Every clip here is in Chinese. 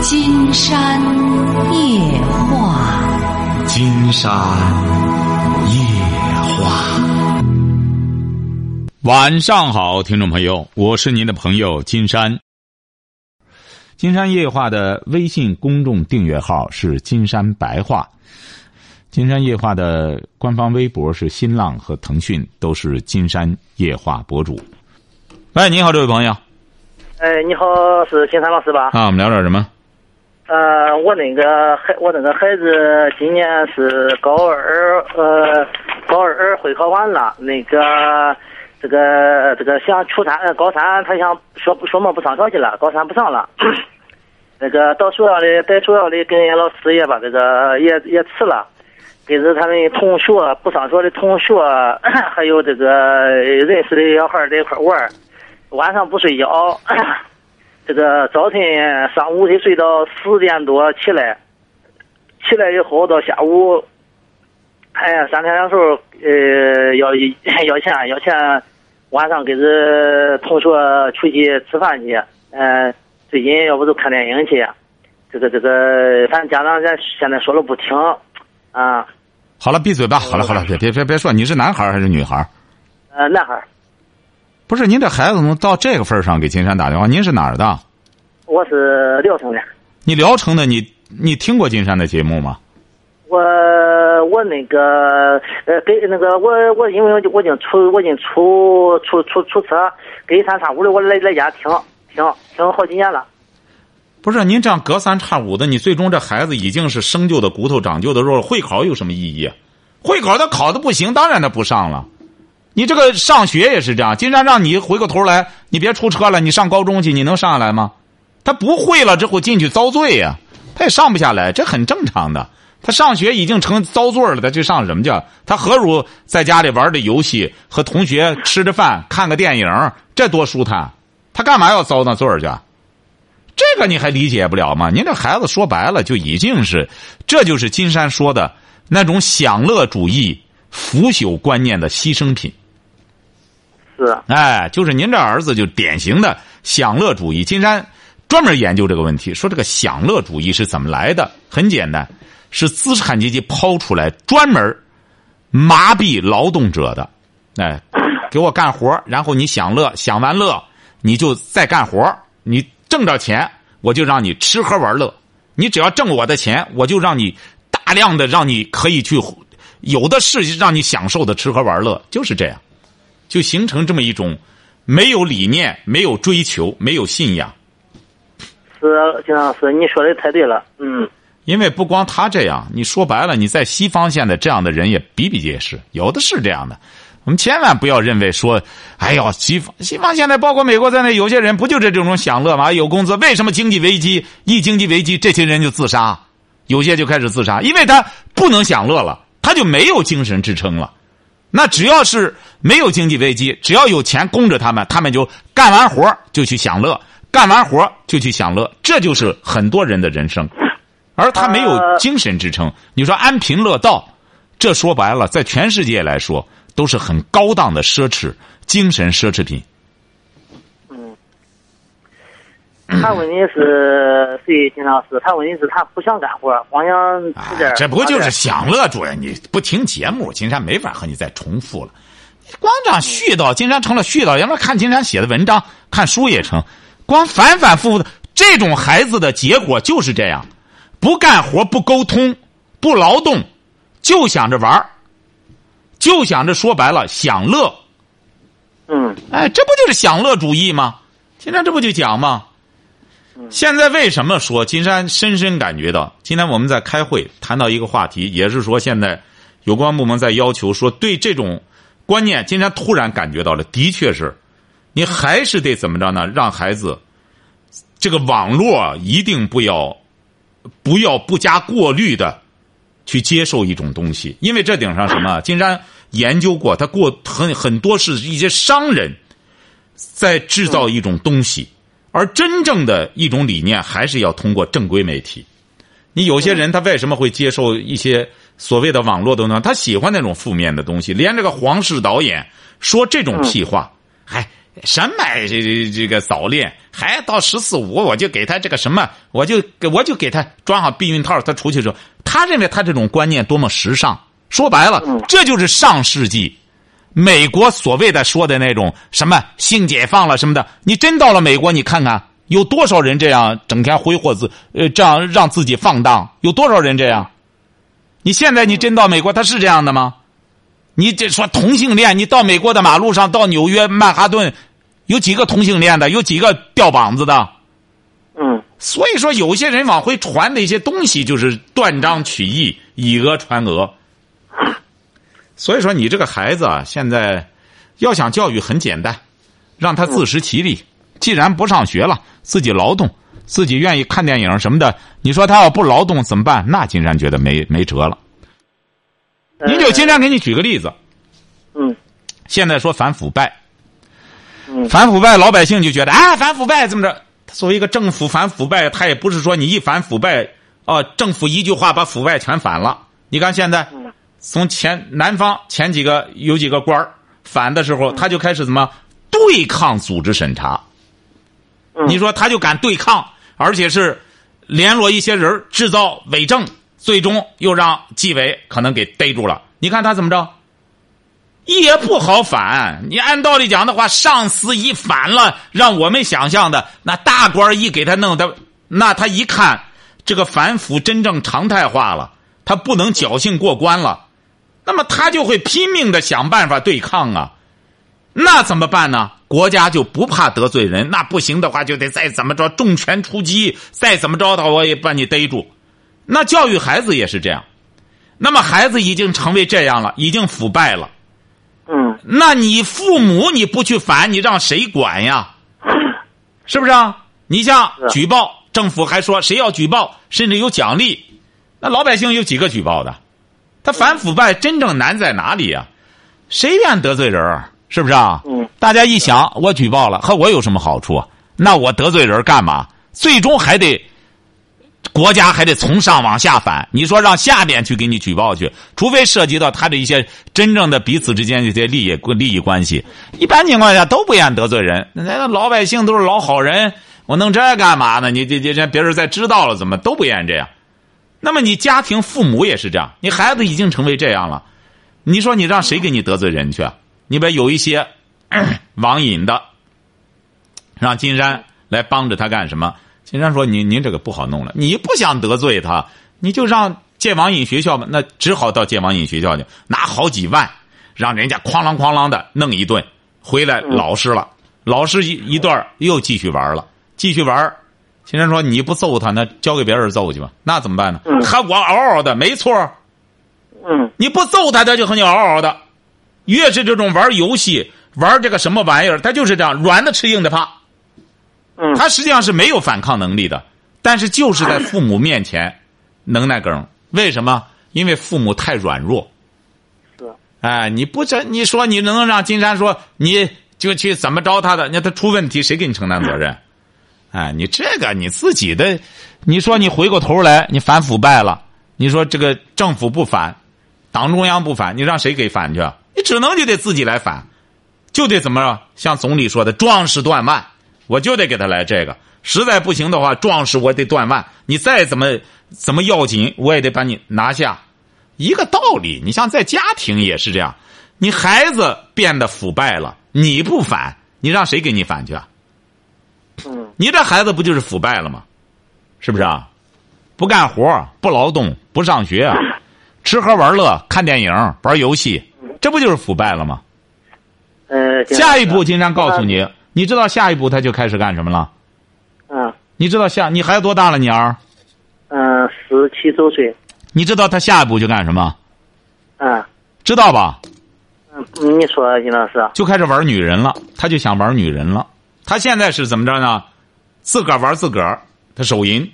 金山夜话，金山夜话。晚上好，听众朋友，我是您的朋友金山。金山夜话的微信公众订阅号是金山白话，金山夜话的官方微博是新浪和腾讯，都是金山夜话博主。喂，你好，这位朋友。哎，你好，是金山老师吧？啊，我们聊点什么？呃，我那个孩，我那个孩子今年是高二，呃，高二会考完了，那个这个这个想初三，呃高三他想说说么不上学去了，高三不上了。那个到学校里，在学校里跟老师也把这个也也辞了，跟着他们同学不上学的同学，还有这个认识的小孩在一块玩。晚上不睡觉，这个早晨上午得睡到十点多起来，起来以后到下午，哎呀，三天两头呃要 要钱要钱，晚上跟着同学出去吃饭去，嗯，最近要不就看电影去，这个这个，反正家长现现在说了不听，啊。好了，闭嘴吧！好了好了，别别别别说，你是男孩还是女孩？呃，男孩。不是您这孩子怎么到这个份上给金山打电话？您是哪儿的？我是聊城的。你聊城的，你你听过金山的节目吗？我我那个呃，给那个我我因为我已经出我已经出出出出车，隔三差五的我来来家听听听好几年了。不是您这样隔三差五的，你最终这孩子已经是生就的骨头长就的肉，会考有什么意义？会考他考的不行，当然他不上了。你这个上学也是这样，金山让你回过头来，你别出车了，你上高中去，你能上来吗？他不会了之后进去遭罪呀，他也上不下来，这很正常的。他上学已经成遭罪了，他去上什么去？他何如在家里玩的游戏，和同学吃着饭，看个电影，这多舒坦？他干嘛要遭那罪去？这个你还理解不了吗？您这孩子说白了就已经是，这就是金山说的那种享乐主义、腐朽观念的牺牲品。是，哎，就是您这儿子就典型的享乐主义。金山专门研究这个问题，说这个享乐主义是怎么来的？很简单，是资产阶级抛出来专门麻痹劳动者的。哎，给我干活，然后你享乐，享完乐你就再干活，你挣着钱我就让你吃喝玩乐。你只要挣我的钱，我就让你大量的让你可以去有的是让你享受的吃喝玩乐，就是这样。就形成这么一种没有理念、没有追求、没有信仰。是，金老师，你说的太对了。嗯。因为不光他这样，你说白了，你在西方现在这样的人也比比皆是，有的是这样的。我们千万不要认为说，哎呦，西方西方现在包括美国在内，有些人不就是这种享乐吗？有工资，为什么经济危机一经济危机，这些人就自杀？有些就开始自杀，因为他不能享乐了，他就没有精神支撑了。那只要是没有经济危机，只要有钱供着他们，他们就干完活就去享乐，干完活就去享乐，这就是很多人的人生。而他没有精神支撑，你说安贫乐道，这说白了，在全世界来说都是很高档的奢侈精神奢侈品。他问题是谁？金老师，他问题是他不想干活，光想吃点。这不就是享乐主任？你不听节目，金山没法和你再重复了。光这样絮叨，金山成了絮叨。要么看金山写的文章，看书也成。光反反复复的这种孩子的结果就是这样：不干活，不沟通，不劳动，就想着玩就想着说白了享乐。嗯。哎，这不就是享乐主义吗？金山这不就讲吗？现在为什么说金山深深感觉到？今天我们在开会谈到一个话题，也是说现在有关部门在要求说，对这种观念，金山突然感觉到了，的确是，你还是得怎么着呢？让孩子这个网络一定不要不要不加过滤的去接受一种东西，因为这顶上什么？金山研究过，他过很很多是一些商人在制造一种东西。而真正的一种理念，还是要通过正规媒体。你有些人他为什么会接受一些所谓的网络的呢？他喜欢那种负面的东西。连这个皇室导演说这种屁话，还什么这这这个早恋，还到十四五我就给他这个什么，我就给我就给他装上避孕套，他出去之后，他认为他这种观念多么时尚。说白了，这就是上世纪美国所谓的说的那种什么性解放了什么的。你真到了美国，你看看有多少人这样整天挥霍自呃这样让自己放荡，有多少人这样？你现在你真到美国，他是这样的吗？你这说同性恋，你到美国的马路上，到纽约曼哈顿，有几个同性恋的？有几个掉膀子的？嗯所以说，有些人往回传的一些东西，就是断章取义，以讹传讹。所以说，你这个孩子啊，现在要想教育很简单，让他自食其力。既然不上学了，自己劳动，自己愿意看电影什么的，你说他要不劳动怎么办？那金山觉得没没辙了。您就金山给你举个例子，嗯现在说反腐败，嗯反腐败，老百姓就觉得啊，反腐败怎么着？作为一个政府反腐败，他也不是说你一反腐败，啊，政府一句话把腐败全反了。你看现在，从前南方前几个有几个官儿反的时候，他就开始怎么对抗组织审查。你说他就敢对抗，而且是联络一些人制造伪证，最终又让纪委可能给逮住了。你看他怎么着？也不好反。你按道理讲的话，上司一反了，让我们想象的那大官一给他弄的，那他一看这个反腐真正常态化了，他不能侥幸过关了，那么他就会拼命的想办法对抗啊。那怎么办呢？国家就不怕得罪人，那不行的话就得再怎么着重拳出击，再怎么着的我也把你逮住。那教育孩子也是这样，那么孩子已经成为这样了，已经腐败了。嗯那你父母你不去反，你让谁管呀？是不是啊？你像举报，政府还说谁要举报，甚至有奖励。那老百姓有几个举报的？他反腐败真正难在哪里呀、谁愿得罪人儿？是不是啊？嗯大家一想，我举报了，和我有什么好处啊？那我得罪人干嘛？最终还得国家还得从上往下反。你说让下边去给你举报去，除非涉及到他的一些真正的彼此之间的一些利益利益关系，一般情况下都不愿得罪人。那那老百姓都是老好人，我弄这干嘛呢？你这这这别人再知道了，怎么都不愿意这样？那么你家庭父母也是这样，你孩子已经成为这样了，你说你让谁给你得罪人去啊？你别有一些 网瘾的，让金山来帮着他干什么？金山说：“您您这个不好弄了，你不想得罪他，你就让戒网瘾学校吧，那只好到戒网瘾学校去，拿好几万，让人家哐啷哐啷的弄一顿，回来老实了，老实一一段又继续玩了，继续玩。金山说：你不揍他，那交给别人揍去吧，那怎么办呢？嗯还我嗷嗷的，没错嗯你不揍他，他就和你嗷嗷的。越是这种玩游戏、玩这个什么玩意儿，他就是这样，软的吃硬的怕。嗯他实际上是没有反抗能力的，但是就是在父母面前 能耐梗。为什么？因为父母太软弱。是哎，你不这，你说你能让金山说你就去怎么着他的？那他出问题，谁给你承担责任？哎，你这个你自己的，你说你回过头来，你反腐败了，你说这个政府不反，党中央不反，你让谁给反去只能就得自己来反，就得怎么着？像总理说的，壮士断腕，我就得给他来这个。实在不行的话，壮士我得断腕，你再怎么怎么要紧，我也得把你拿下。一个道理，你像在家庭也是这样，你孩子变得腐败了，你不反，你让谁给你反去啊？嗯你这孩子不就是腐败了吗？是不是啊？不干活，不劳动，不上学，啊 吃喝玩乐，看电影，玩游戏，这不就是腐败了吗？呃，下一步，金山告诉你，你知道下一步他就开始干什么了？嗯你知道下你孩子多大了？你儿？嗯，十七周岁，你知道他下一步就干什么？嗯知道吧？嗯，你说金老师，就开始玩女人了，他就想玩女人了。他现在是怎么着呢？自个儿玩自个儿，他手淫，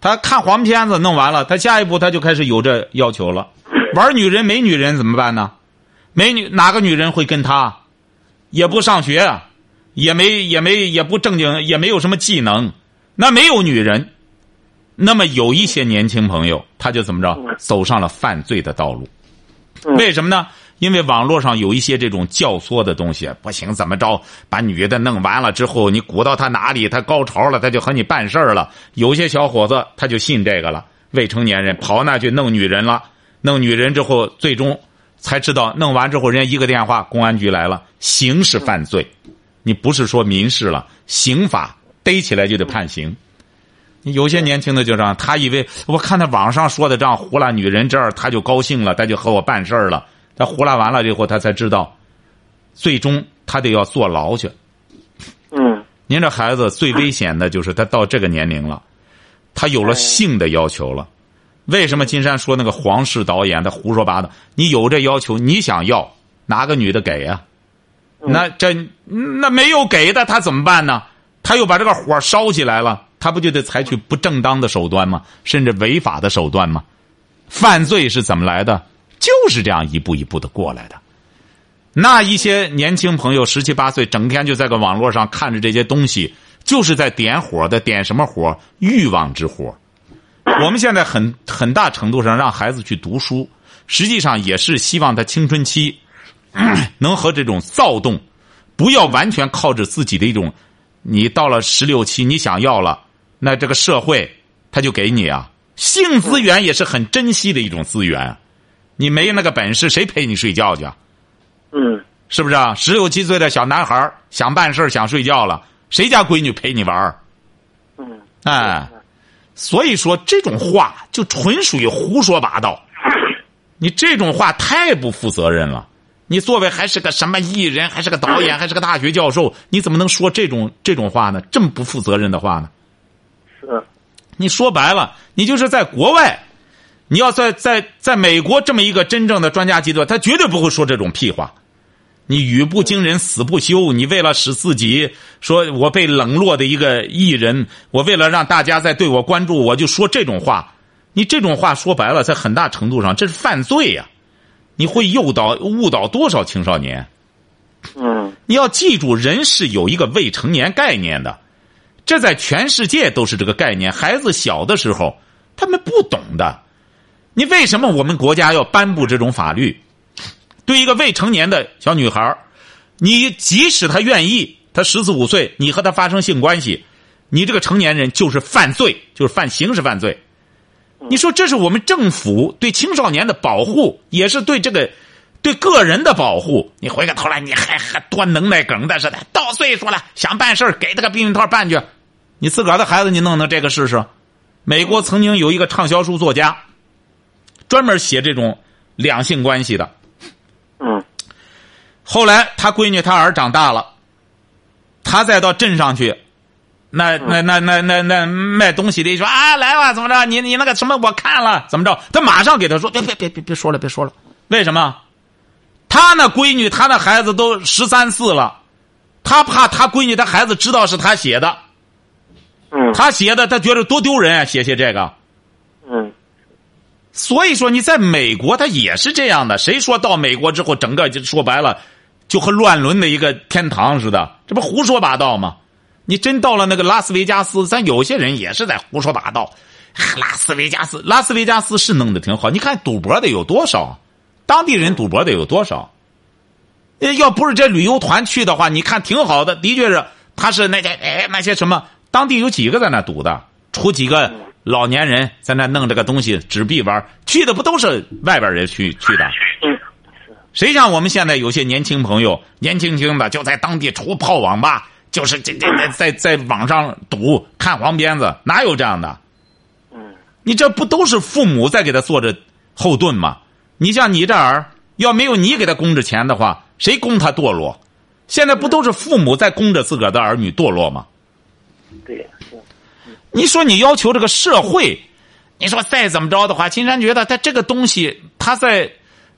他看黄片子弄完了，他下一步他就开始有这要求了。玩女人没女人怎么办呢？没女哪个女人会跟他？也不上学，啊也没也没也不正经，也没有什么技能，那没有女人。那么有一些年轻朋友，他就怎么着，走上了犯罪的道路。嗯为什么呢？因为网络上有一些这种教唆的东西，不行怎么着，把女的弄完了之后，你鼓到他哪里，他高潮了，他就和你办事儿了。有些小伙子他就信这个了，未成年人跑那去弄女人了，弄女人之后，最终才知道，弄完之后人家一个电话，公安局来了，刑事犯罪，你不是说民事了，刑法逮起来就得判刑。有些年轻的就这样，他以为我看他网上说的这样胡乱女人这儿，他就高兴了，他就和我办事儿了。他胡乱完了以后，他才知道，最终他得要坐牢去。嗯您这孩子最危险的就是他到这个年龄了，他有了性的要求了。为什么金山说那个黄氏导演他胡说八道？你有这要求，你想要哪个女的给呀、那这那没有给的，他怎么办呢？他又把这个火烧起来了，他不就得采取不正当的手段吗？甚至违法的手段吗？犯罪是怎么来的？就是这样一步一步的过来的。那一些年轻朋友十七八岁，整天就在个网络上看着这些东西，就是在点火的，点什么火？欲望之火。我们现在很很大程度上让孩子去读书，实际上也是希望他青春期 能和这种躁动，不要完全靠着自己的一种，你到了十六七，你想要了，那这个社会他就给你啊。性资源也是很珍惜的一种资源，你没那个本事，谁陪你睡觉去啊？嗯是不是啊？十六七岁的小男孩想办事儿想睡觉了，谁家闺女陪你玩儿？嗯哎，所以说这种话就纯属于胡说八道。你这种话太不负责任了。你作为还是个什么艺人，还是个导演，还是个大学教授，你怎么能说这种这种话呢？这么不负责任的话呢？是你说白了，你就是在国外，你要在在在美国这么一个真正的专家级的，他绝对不会说这种屁话。你语不惊人死不休，你为了使自己说我被冷落的一个艺人，我为了让大家再对我关注，我就说这种话。你这种话说白了，在很大程度上这是犯罪呀、你会诱导误导多少青少年？嗯你要记住，人是有一个未成年概念的，这在全世界都是这个概念。孩子小的时候，他们不懂的。你为什么我们国家要颁布这种法律？对一个未成年的小女孩你即使她愿意，她十四五岁，你和她发生性关系，你这个成年人就是犯罪，就是犯刑事犯罪。你说这是我们政府对青少年的保护，也是对这个对个人的保护。你回过头来，你还还多能耐梗的似的，到岁数了想办事儿给他个避孕套办去。你自个儿的孩子，你弄弄这个试试。美国曾经有一个畅销书作家，专门写这种两性关系的。嗯后来他闺女他儿长大了，他再到镇上去，那那那那那那卖东西的一说啊来吧，怎么着？你你那个什么我看了，怎么着？他马上给他说别别别别别说了，别说了。为什么？他那闺女他那孩子都十三四了，他怕他闺女他孩子知道是他写的，嗯他写的他觉得多丢人啊，写写这个。嗯所以说你在美国，他也是这样的。谁说到美国之后，整个就说白了，就和乱伦的一个天堂似的，这不胡说八道吗？你真到了那个拉斯维加斯，咱有些人也是在胡说八道。拉斯维加斯，拉斯维加斯是弄得挺好。你看赌博的有多少，当地人赌博的有多少？要不是这旅游团去的话，你看挺好的，的确是，他是那些哎那些什么，当地有几个在那赌的，出几个老年人在那弄这个东西纸币玩，去的不都是外边人去去的？嗯谁像我们现在有些年轻朋友，年轻轻的就在当地除泡网吧，就是这这这在在网上赌看黄片子，哪有这样的？嗯你这不都是父母在给他做着后盾吗？你像你这儿，要没有你给他供着钱的话，谁供他堕落？现在不都是父母在供着自个儿的儿女堕落吗？对是你说你要求这个社会，你说再怎么着的话，金山觉得他这个东西，他在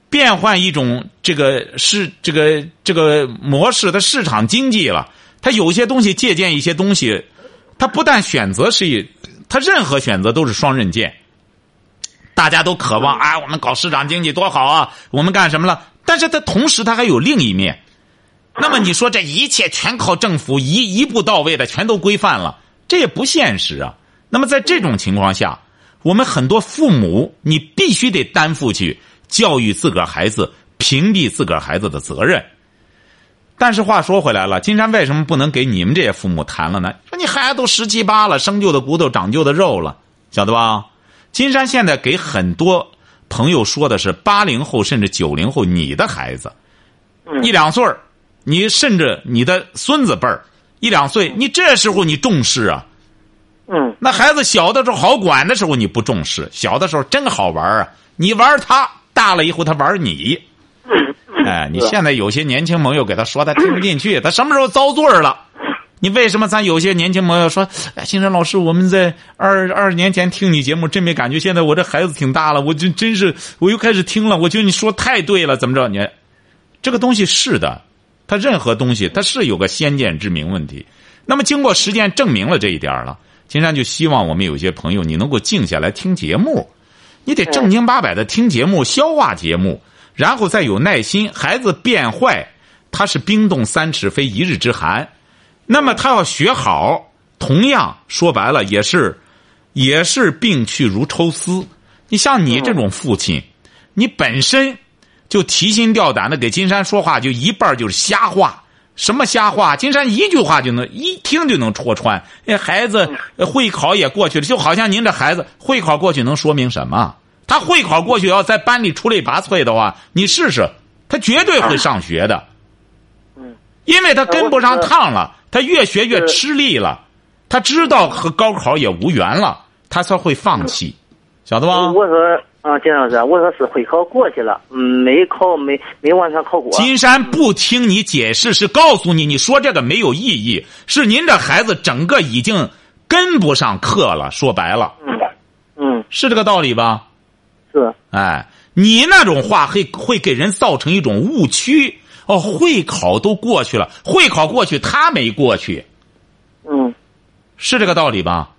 变换一种这个是这个这个模式的市场经济了。他有些东西借鉴一些东西，他不但选择是一，他任何选择都是双刃剑。大家都渴望啊，我们搞市场经济多好啊，我们干什么了？但是他同时他还有另一面。那么你说这一切全靠政府一一步到位的全都规范了，这也不现实啊。那么在这种情况下，我们很多父母你必须得担负起教育自个儿孩子屏蔽自个儿孩子的责任。但是话说回来了，金山为什么不能给你们这些父母谈了呢？说你孩子都十七八了，生旧的骨头长旧的肉了，晓得吧？金山现在给很多朋友说的是八零后甚至九零后，你的孩子一两岁儿，你甚至你的孙子辈儿一两岁，你这时候你重视啊？嗯那孩子小的时候好管的时候你不重视，小的时候真好玩啊！你玩他，大了以后他玩你。哎，你现在有些年轻朋友给他说，他听不进去，他什么时候遭罪了？你为什么咱有些年轻朋友说，哎，金山老师，我们在二二十年前听你节目真没感觉，现在我这孩子挺大了，我就真是我又开始听了，我觉得你说太对了，怎么着？你这个东西是的，他任何东西他是有个先见之明问题。那么经过实践证明了这一点了，金山就希望我们有些朋友你能够静下来听节目，你得正经八百的听节目，消化节目，然后再有耐心。孩子变坏，他是冰冻三尺非一日之寒，那么他要学好，同样说白了也是，也是病去如抽丝。你像你这种父亲，你本身就提心吊胆的给金山说话，就一半就是瞎话。什么瞎话？金山一句话就能一听就能戳穿。那孩子呃会考也过去了，就好像您这孩子会考过去能说明什么？他会考过去要在班里出类拔萃的话，你试试，他绝对会上学的。嗯，因为他跟不上趟了，他越学越吃力了，他知道和高考也无缘了，他才会放弃，晓得吧？我说啊，金老师，我说是会考过去了，嗯，没考没没完全考过。金山不听你解释，是告诉你，你说这个没有意义，是您这孩子整个已经跟不上课了。说白了，嗯，是这个道理吧？是，哎，你那种话会会给人造成一种误区。哦，会考都过去了，会考过去，他没过去，嗯是这个道理吧？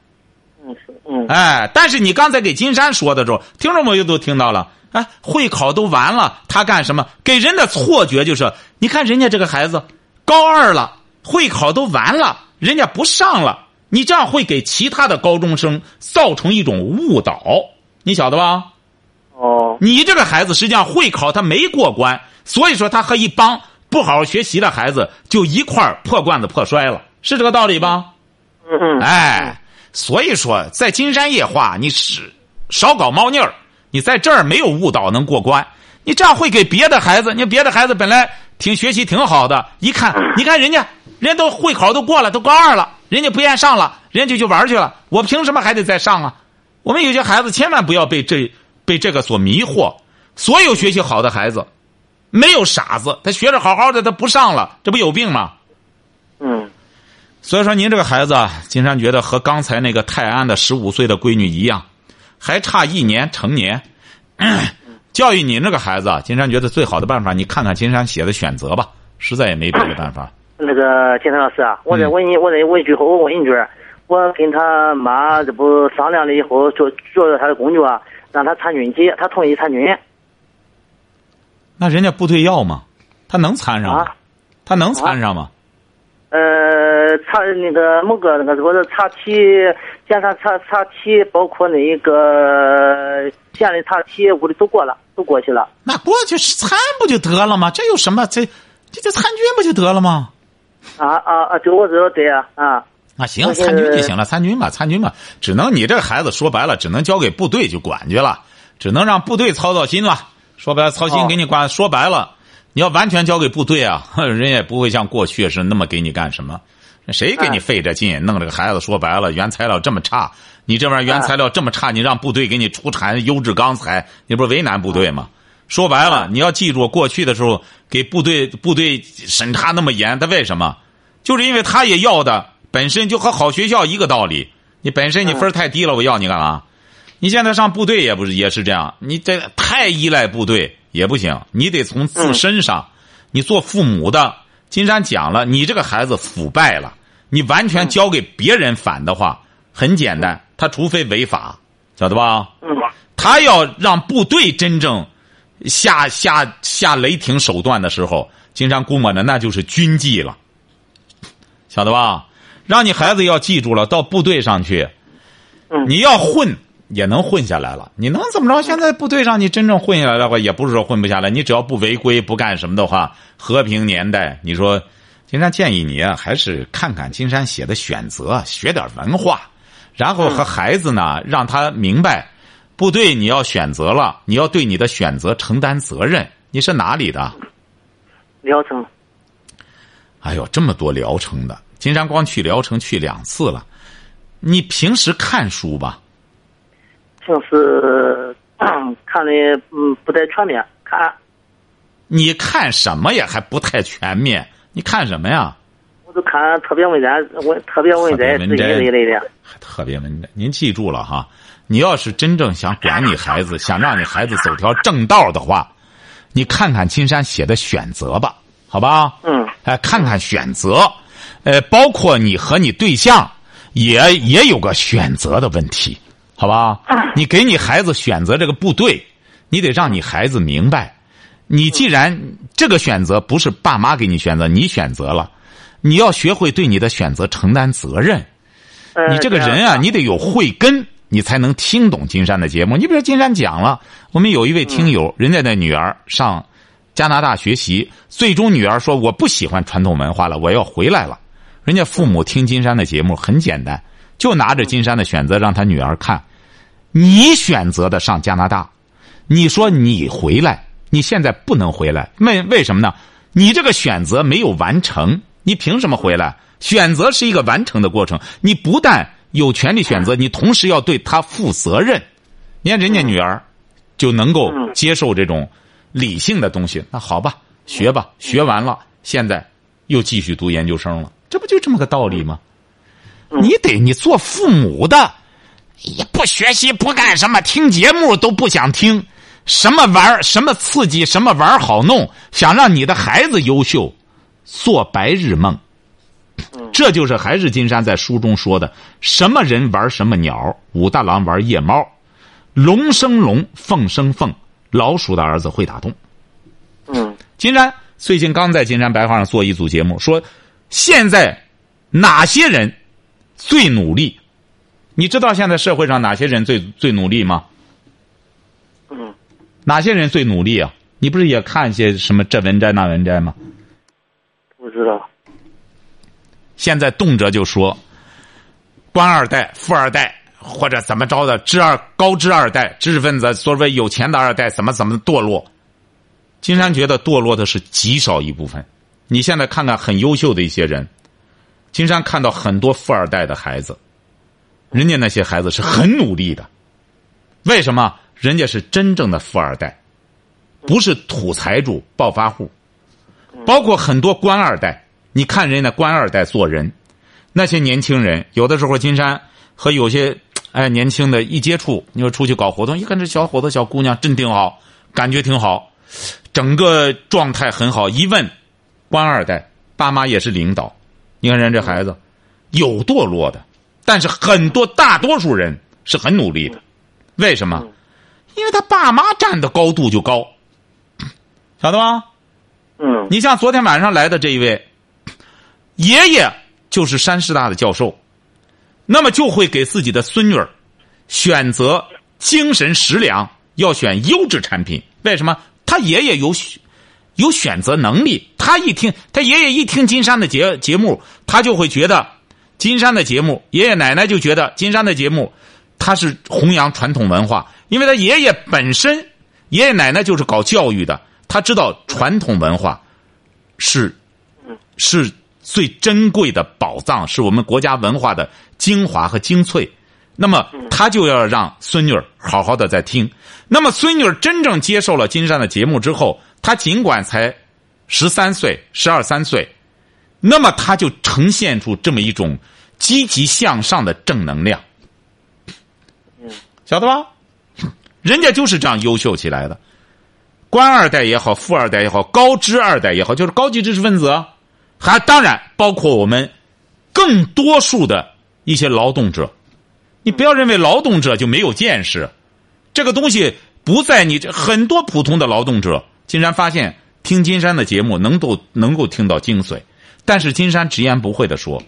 哎，但是你刚才给金山说的时候，听众朋友都听到了。哎，会考都完了，他干什么？给人的错觉就是，你看人家这个孩子高二了，会考都完了，人家不上了，你这样会给其他的高中生造成一种误导，你晓得吧？哦你这个孩子实际上会考他没过关，所以说他和一帮不好好学习的孩子就一块儿破罐子破摔了，是这个道理吧？嗯嗯哎，所以说在金山夜话，你是少搞猫腻儿，你在这儿没有误导能过关，你这样会给别的孩子，你别的孩子本来挺学习挺好的，一看，你看人家，人家都会考都过了，都高二了，人家不愿上了，人家就去玩去了，我凭什么还得再上啊？我们有些孩子千万不要被这被这个所迷惑，所有学习好的孩子，没有傻子，他学着好好的，他不上了，这不有病吗？嗯所以说，您这个孩子啊，金山觉得和刚才那个泰安的十五岁的闺女一样，还差一年成年。教育您这个孩子啊，金山觉得最好的办法，你看看金山写的选择吧，实在也没别的办法。那个金山老师啊，我再嗯问你，我再问一句后，我问一句，我跟他妈这不商量了以后，做做了他的工作啊，让他参军去，他同意参军那人家部队要吗？他能参上吗？啊。他能参上吗？呃，查那个某个那个说是查体检查查查体，包括那个县里查体，屋里都过了，都过去了。那过去参不就得了吗？这有什么？这这这参军不就得了吗？啊啊啊！对我知道，对啊啊。啊，行，参军就行了，参军吧，参军吧，只能你这孩子说白了，只能交给部队去管去了，只能让部队操操心了。说白了，操心哦给你管。说白了，你要完全交给部队啊，哼 人也不会像过去是那么给你干什么。谁给你哎费这劲，弄这个孩子？说白了，原材料这么差，你这玩意儿原材料这么差，你让部队给你出产优质钢材，你不是为难部队吗？说白了，你要记住，过去的时候给部队部队审查那么严，他为什么？就是因为他也要的本身就和好学校一个道理。你本身你分儿太低了，我要你干嘛？你现在上部队也不是也是这样，你这太依赖部队也不行，你得从自身上。你做父母的，金山讲了，你这个孩子腐败了，你完全交给别人反的话，很简单，他除非违法，晓得吧？嗯他要让部队真正下下下雷霆手段的时候，金山估摸着那就是军纪了，晓得吧？让你孩子要记住了，到部队上去，嗯你要混，也能混下来了。你能怎么着？现在部队上你真正混下来的话，也不是说混不下来。你只要不违规、不干什么的话，和平年代，你说，金山建议你啊，还是看看金山写的选择，学点文化，然后和孩子呢，让他明白，部队你要选择了，你要对你的选择承担责任。你是哪里的？聊城。哎呦，这么多聊城的，金山光去聊城去两次了。你平时看书吧？平时 看的嗯不太全面，看。你看什么呀？还不太全面？你看什么呀？我都看特别文摘，我特别文摘这一类的。特别文摘，您记住了哈。你要是真正想管你孩子，想让你孩子走条正道的话，你看看金山写的选择吧，好吧？嗯。哎，看看选择，呃，包括你和你对象。也也有个选择的问题，好吧？你给你孩子选择这个部队，你得让你孩子明白，你既然这个选择不是爸妈给你选择，你选择了，你要学会对你的选择承担责任。你这个人啊，你得有慧根，你才能听懂金山的节目。你比如金山讲了，我们有一位听友，人家的女儿上加拿大学习，最终女儿说我不喜欢传统文化了，我要回来了。人家父母听金山的节目很简单，就拿着金山的选择让他女儿看。你选择的上加拿大，你说你回来，你现在不能回来，为为什么呢？你这个选择没有完成，你凭什么回来？选择是一个完成的过程，你不但有权利选择，你同时要对他负责任。你看人家女儿就能够接受这种理性的东西，那好吧，学吧，学完了，现在又继续读研究生了。这不就这么个道理吗？你得你做父母的，也不学习不干什么，听节目都不想听，什么玩什么刺激，什么玩好弄，想让你的孩子优秀，做白日梦。这就是还是金山在书中说的：什么人玩什么鸟，武大郎玩夜猫，龙生龙，凤生凤，老鼠的儿子会打洞。嗯，金山最近刚在金山白话上做一组节目，说。现在哪些人最努力？你知道现在社会上哪些人最最努力吗？嗯。哪些人最努力啊？你不是也看一些什么这文摘那文摘吗？不知道。现在动辄就说官二代、富二代或者怎么着的知二高知二代、知识分子，所谓有钱的二代怎么怎么堕落？金山觉得堕落的是极少一部分。你现在看看很优秀的一些人，金山看到很多富二代的孩子，人家那些孩子是很努力的，为什么？人家是真正的富二代，不是土财主、暴发户。包括很多官二代，你看人家官二代做人，那些年轻人，有的时候金山和有些哎年轻的一接触，你说出去搞活动，一看这小伙子、小姑娘真挺好，感觉挺好，整个状态很好，一问。官二代，爸妈也是领导，你看人这孩子，有堕落的，但是很多大多数人是很努力的，为什么？因为他爸妈站的高度就高，晓得吗？嗯。你像昨天晚上来的这一位，爷爷就是山师大的教授，那么就会给自己的孙女儿选择精神食粮，要选优质产品。为什么？他爷爷有。有选择能力，他一听，他爷爷一听金山的节节目，他就会觉得金山的节目，爷爷奶奶就觉得金山的节目，他是弘扬传统文化，因为他爷爷本身，爷爷奶奶就是搞教育的，他知道传统文化是是最珍贵的宝藏，是我们国家文化的精华和精粹，那么他就要让孙女儿好好的在听，那么孙女儿真正接受了金山的节目之后。他尽管才十三岁、十二三岁，那么他就呈现出这么一种积极向上的正能量，晓得吧？人家就是这样优秀起来的，官二代也好，富二代也好，高知二代也好，就是高级知识分子，还当然包括我们更多数的一些劳动者。你不要认为劳动者就没有见识，这个东西不在你这很多普通的劳动者。金山发现听金山的节目能够能够听到精髓，但是金山直言不讳的说，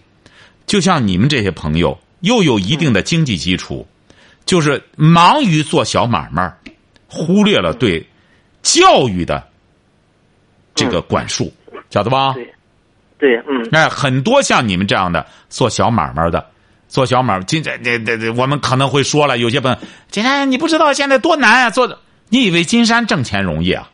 就像你们这些朋友又有一定的经济基础，就是忙于做小买卖，忽略了对教育的这个管束，晓得吧？对，对，嗯，哎，很多像你们这样的做小买卖的，做小买卖，今这这这这，我们可能会说了，有些朋友，金山，你不知道现在多难啊！做的，你以为金山挣钱容易啊？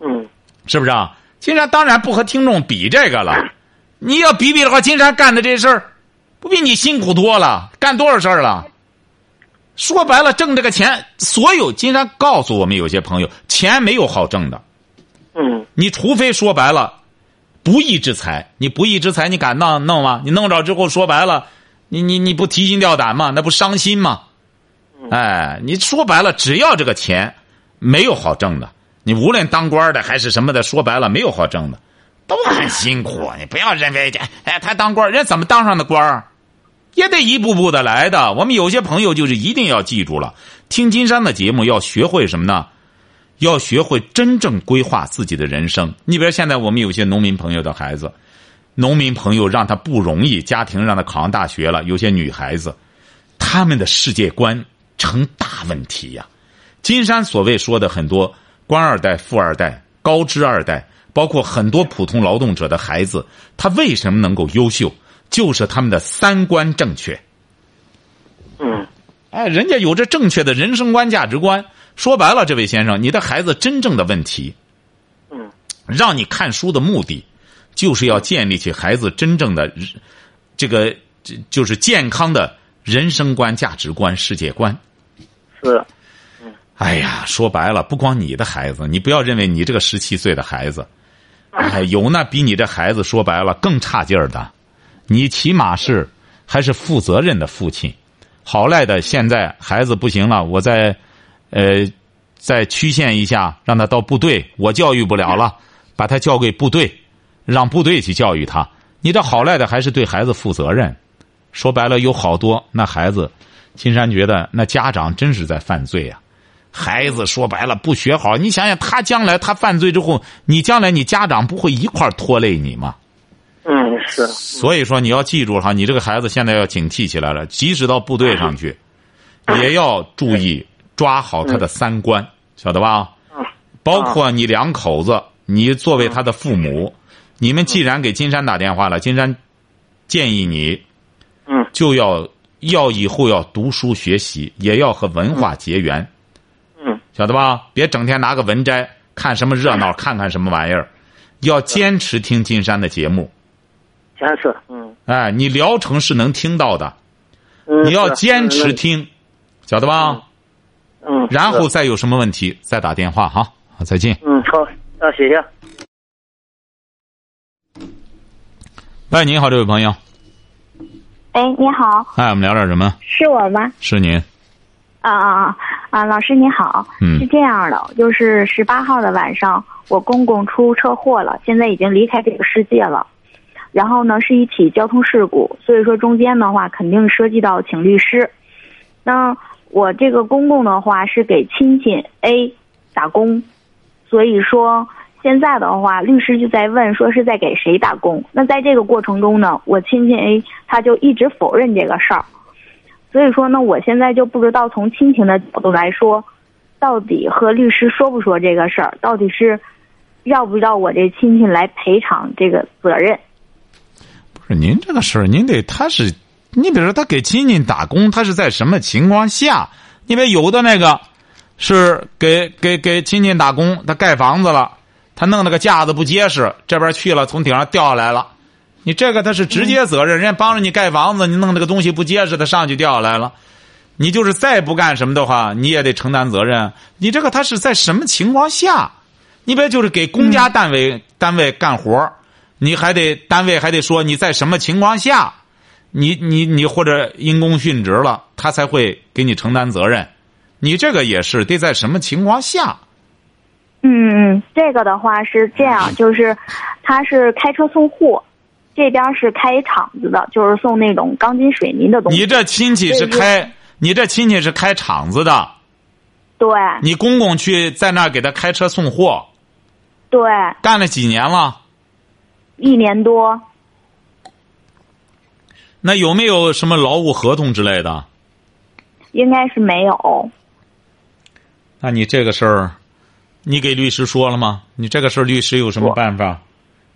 嗯，是不是啊？金山当然不和听众比这个了，你要比比的话，金山干的这事儿，不比你辛苦多了？干多少事儿了？说白了，挣这个钱，所有金山告诉我们有些朋友，钱没有好挣的。嗯，你除非说白了，不义之财，你不义之财，你敢弄弄吗？你弄着之后，说白了，你你你不提心吊胆吗？那不伤心吗？哎，你说白了，只要这个钱没有好挣的，你无论当官的还是什么的，说白了没有好挣的，都很辛苦。你不要认为这哎，他当官人怎么当上的官儿？也得一步步的来的。我们有些朋友就是一定要记住了，听金山的节目要学会什么呢？要学会真正规划自己的人生。你比如现在我们有些农民朋友的孩子，农民朋友让他不容易，家庭让他考上大学了，有些女孩子，他们的世界观成大问题呀。金山所谓说的很多官二代、富二代、高知二代，包括很多普通劳动者的孩子，他为什么能够优秀？就是他们的三观正确。嗯，哎，人家有着正确的人生观、价值观。说白了，这位先生，你的孩子真正的问题，嗯，让你看书的目的，就是要建立起孩子真正的这个，这就是健康的人生观、价值观、世界观。是，哎呀，说白了，不光你的孩子，你不要认为你这个十七岁的孩子，哎，有那比你这孩子说白了更差劲儿的。你起码是还是负责任的父亲。好赖的，现在孩子不行了，我再呃再曲线一下，让他到部队，我教育不了了，把他交给部队，让部队去教育他。你这好赖的还是对孩子负责任。说白了，有好多那孩子，金山觉得那家长真是在犯罪啊。孩子说白了不学好，你想想他将来他犯罪之后，你将来你家长不会一块拖累你吗？嗯，是，所以说你要记住哈，你这个孩子现在要警惕起来了，即使到部队上去，也要注意抓好他的三观，晓得吧？包括你两口子，你作为他的父母，你们既然给金山打电话了，金山建议你嗯就要要以后要读书学习，也要和文化结缘，嗯晓得吧？别整天拿个文摘看什么热闹，看看什么玩意儿，要坚持听金山的节目。坚持，嗯哎，你聊城是能听到的，嗯，你要坚持，听，晓得吧？嗯，嗯然后再有什么问题再打电话哈。好，再见。嗯好，啊谢谢。喂，你好，这位朋友。哎，你好，哎，我们聊点什么？是我吗？是您。啊啊啊啊！老师你好，嗯是这样的，就是十八号的晚上，我公公出车祸了，现在已经离开这个世界了。然后呢，是一起交通事故，所以说中间的话肯定涉及到请律师。那我这个公公的话是给亲戚 A 打工，所以说现在的话，律师就在问说是在给谁打工。那在这个过程中呢，我亲戚 A 他就一直否认这个事儿。所以说呢，我现在就不知道从亲情的角度来说，到底和律师说不说这个事儿，到底是要不要我这亲戚来赔偿这个责任？您这个事儿，您得他是，你比如说他给亲戚打工，他是在什么情况下？因为有的那个是给给给亲戚打工，他盖房子了，他弄那个架子不结实，这边去了从顶上掉下来了。你这个他是直接责任，人家帮着你盖房子，你弄那个东西不结实，他上去掉下来了。你就是再不干什么的话，你也得承担责任。你这个他是在什么情况下？你别就是给公家单位、单位干活儿你还得单位还得说你在什么情况下，你你你或者因公殉职了，他才会给你承担责任。你这个也是得在什么情况下？嗯嗯，这个的话是这样，就是他是开车送货，这边是开厂子的，就是送那种钢筋水泥的东西。你这亲戚是开，你这亲戚是开厂子的，对你公公去在那儿给他开车送货，对，干了几年了？一年多那有没有什么劳务合同之类的？应该是没有。那你这个事儿，你给律师说了吗？你这个事儿，律师有什么办法？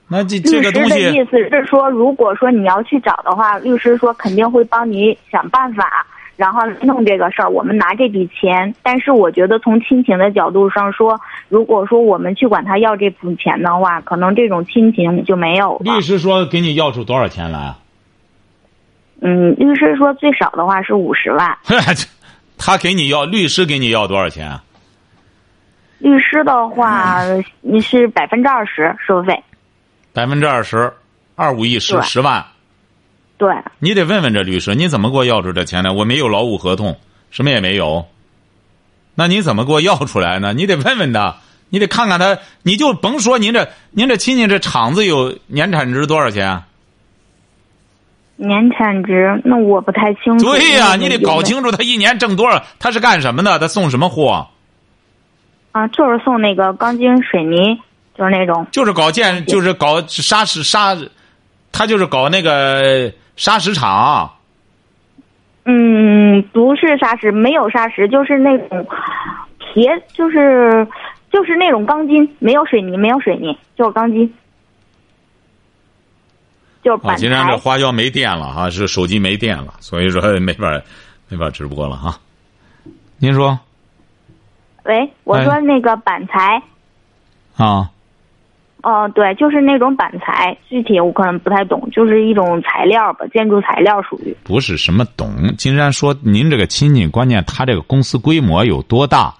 那这这个东西，的意思是说，如果说你要去找的话，律师说肯定会帮你想办法，然后弄这个事儿。我们拿这笔钱，但是我觉得从亲情的角度上说，如果说我们去管他要这笔钱的话，可能这种亲情就没有了律。师说给你要出多少钱来啊？嗯，律师说最少的话是五十万，他给你要，律师给你要多少钱啊？律师的话你是百分之二十收费。百分之二十，二五一十，十万。对，你得问问这律师，你怎么给我要出这钱来？我没有劳务合同，什么也没有。那你怎么给我要出来呢？你得问问他，你得看看他，你就甭说您这您这亲戚这厂子有年产值多少钱？啊年产值那我不太清楚。对呀、你得搞清楚他一年挣多少，他是干什么的，他送什么货，啊，就是送那个钢筋水泥，就是那种。就是搞建，就是搞沙石沙，他就是搞那个砂石厂。嗯，不是砂石，没有砂石，就是那种铁，就是就是那种钢筋，没有水泥，没有水泥，就是钢筋，就是啊，板今天这。花椒没电了哈，是手机没电了，所以说没法没法直播了哈。您说喂，我哎说那个板材，啊？哦、对，就是那种板材，具体我可能不太懂，就是一种材料吧，建筑材料属于。不是什么懂。金山说，您这个亲戚，关键他这个公司规模有多大，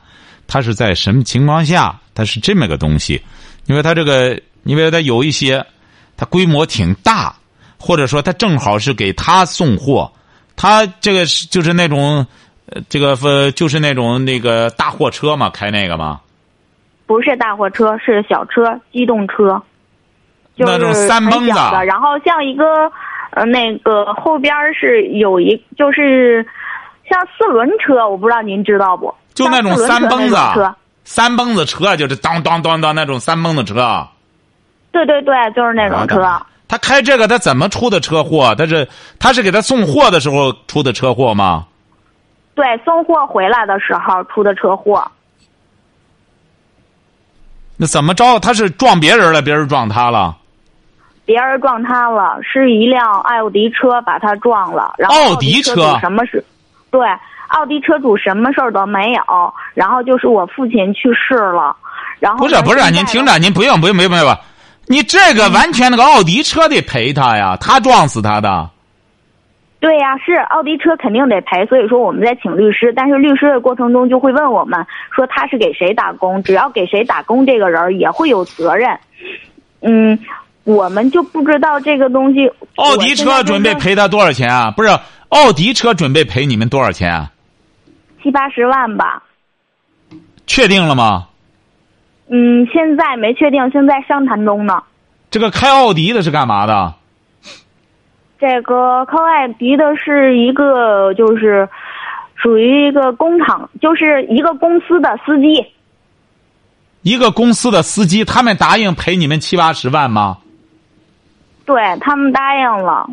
他是在什么情况下，他是这么个东西。因为他这个，因为他有一些，他规模挺大，或者说他正好是给他送货，他这个是就是那种，呃，这个呃，就是那种那个大货车嘛，开那个嘛。不是大货车，是小车，机动车，就是那种三蹦子的。然后像一个呃，那个后边儿是有一，就是像四轮车，我不知道您知道不？就那种三蹦子车，三蹦子车就是当当当当那种三蹦子车。对对对，就是那种车。他开这个，他怎么出的车祸？他是他是给他送货的时候出的车祸吗？对，送货回来的时候出的车祸。那怎么着？他是撞别人了，别人撞他了？别人撞他了，是一辆奥迪车把他撞了。然后奥迪车什么事？对，奥迪车主什么事儿都没有。然后就是我父亲去世了。然后不是不是，您听着，您不用不用不用不用，你这个完全那个奥迪车得赔他呀，他撞死他的。对呀、是奥迪车肯定得赔，所以说我们在请律师，但是律师的过程中就会问我们说他是给谁打工，只要给谁打工，这个人也会有责任。嗯，我们就不知道这个东西。奥迪车准备赔他多少钱啊？不是，奥迪车准备赔你们多少钱啊？七八十万吧。确定了吗？嗯，现在没确定，现在商谈中呢。这个开奥迪的是干嘛的？这个靠爱迪的是一个，就是属于一个工厂，就是一个公司的司机。一个公司的司机，他们答应赔你们七八十万吗？对他们答应了，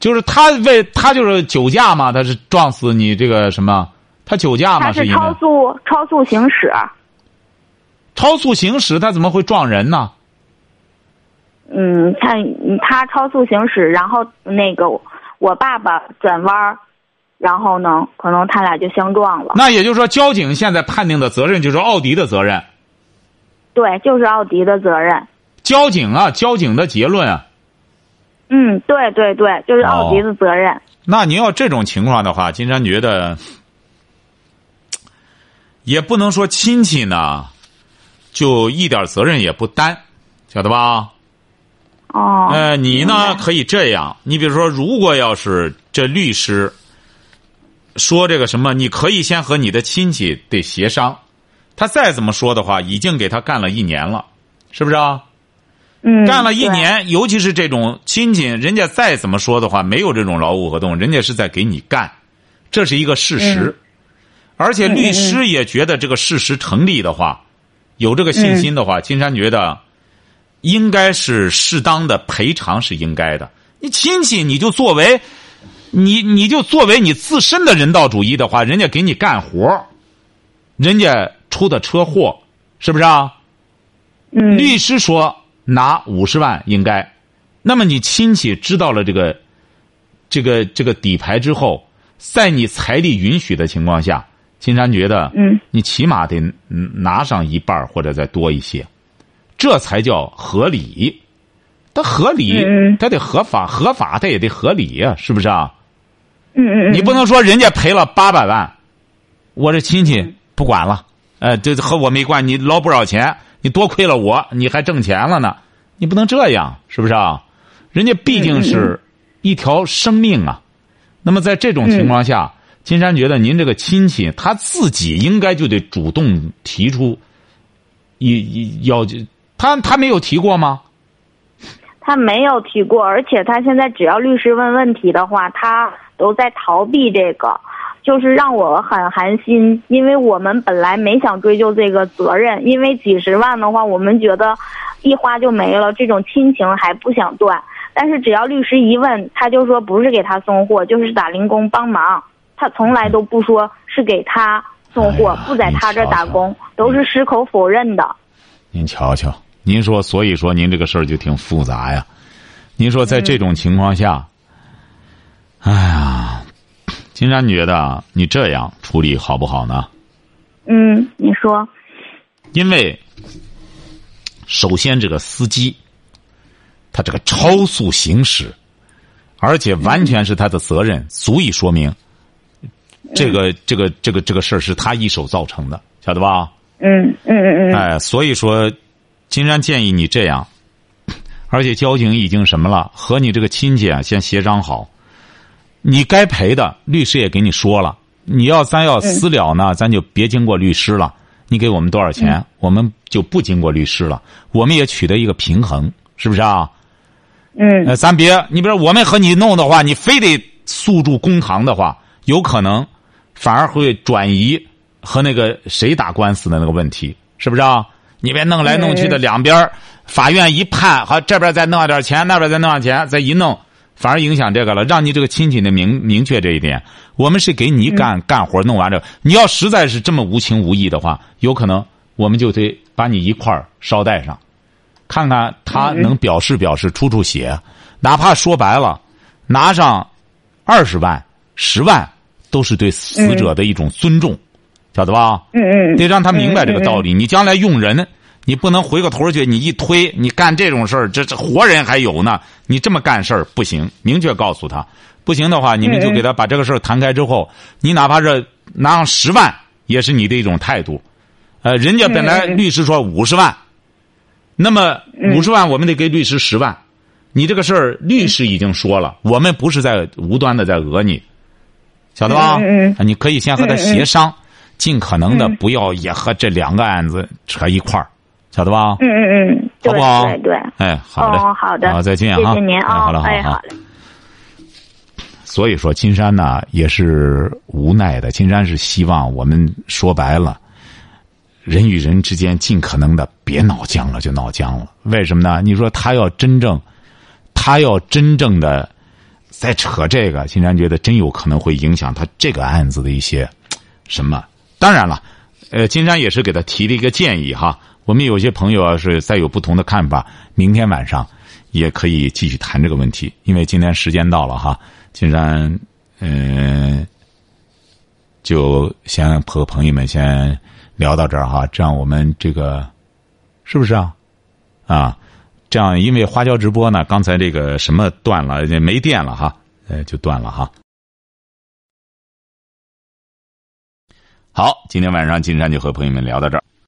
就是他为他就是酒驾嘛，他是撞死你这个什么？他酒驾嘛？他是因为超速超速行驶。超速行驶，他怎么会撞人呢？嗯，他他超速行驶，然后那个我爸爸转弯儿，然后呢，可能他俩就相撞了。那也就是说，交警现在判定的责任就是奥迪的责任。对，就是奥迪的责任。交警啊，交警的结论啊。嗯，对对对，就是奥迪的责任。那您要这种情况的话，金山觉得 也不能说亲戚呢，就一点责任也不担，晓得吧？哦。呃，你呢可以这样，你比如说，如果要是这律师说这个什么，你可以先和你的亲戚得协商，他再怎么说的话，已经给他干了一年了，是不是啊？嗯，干了一。年，尤其是这种亲戚，人家再怎么说的话，没有这种劳务合同，人家是在给你干，这是一个事实。嗯而且律师也觉得这个事实成立的话，有这个信心的话，金山觉得应该是适当的赔偿是应该的。你亲戚你就作为你你就作为你自身的人道主义的话，人家给你干活人家出的车祸，是不是啊？嗯，律师说拿五十万应该，那么你亲戚知道了这个，这个这个底牌之后，在你财力允许的情况下，金山觉得，嗯，你起码得拿上一半或者再多一些，这才叫合理。它合理，它得合法，合法它也得合理呀，是不是啊？嗯嗯嗯，你不能说人家赔了八百万，我这亲戚不管了，呃，这和我没关，你捞不少钱。你多亏了我，你还挣钱了呢，你不能这样，是不是啊？人家毕竟是一条生命啊。那么在这种情况下，金山觉得您这个亲戚他自己应该就得主动提出，一要他他没有提过吗？他没有提过，而且他现在只要律师问问题的话，他都在逃避这个。就是让我很寒心，因为我们本来没想追究这个责任，因为几十万的话，我们觉得一花就没了，这种亲情还不想断。但是只要律师一问，他就说不是给他送货，就是打零工帮忙，他从来都不说是给他送货，不在他这打工，都是矢口否认的。您瞧瞧，您说，所以说您这个事儿就挺复杂呀。您说在这种情况下，哎呀。金山觉得你这样处理好不好呢？嗯，你说。因为首先这个司机，他这个超速行驶，而且完全是他的责任，足以说明这个这个这个这个事儿是他一手造成的，晓得吧？嗯嗯嗯嗯。哎，所以说，金山建议你这样，而且交警已经什么了，和你这个亲戚啊先协商好。你该赔的，律师也给你说了。你要咱要私了呢，咱就别经过律师了。你给我们多少钱，我们就不经过律师了。我们也取得一个平衡，是不是啊？嗯。咱别，你比如我们和你弄的话，你非得诉诸公堂的话，有可能反而会转移和那个谁打官司的那个问题，是不是啊？你别弄来弄去的，两边法院一判，好这边再弄点钱，那边再弄点钱，再一弄。反而影响这个了，让你这个亲戚的明明确这一点。我们是给你干干活，弄完了，你要实在是这么无情无义的话，有可能我们就得把你一块儿捎带上，看看他能表示表示出出血，哪怕说白了，拿上二十万、十万，都是对死者的一种尊重，晓得吧？嗯嗯，得让他明白这个道理。你将来用人。你不能回过头去，你一推，你干这种事儿，这这活人还有呢。你这么干事儿不行，明确告诉他，不行的话，你们就给他把这个事儿谈开之后，你哪怕是拿上十万，也是你的一种态度。呃，人家本来律师说五十万，那么五十万我们得给律师十万。你这个事儿，律师已经说了，我们不是在无端的在讹你，晓得吧？嗯你可以先和他协商，尽可能的不要也和这两个案子扯一块儿。晓得吧？嗯嗯嗯，好不好？对对，哎，好的，好的，好，再见哈，谢谢您啊，好了，好了，好嘞。所以说，金山呢也是无奈的。金山是希望我们说白了，人与人之间尽可能的别闹僵了，就闹僵了。为什么呢？你说他要真正，他要真正的在扯这个，金山觉得真有可能会影响他这个案子的一些什么。当然了，呃，金山也是给他提了一个建议哈。我们有些朋友啊是再有不同的看法，明天晚上也可以继续谈这个问题。因为今天时间到了哈，金山嗯，就先和朋友们先聊到这儿哈。这样我们这个是不是啊？啊，这样因为花椒直播呢，刚才这个什么断了，没电了哈，呃，就断了哈。好，今天晚上金山就和朋友们聊到这儿。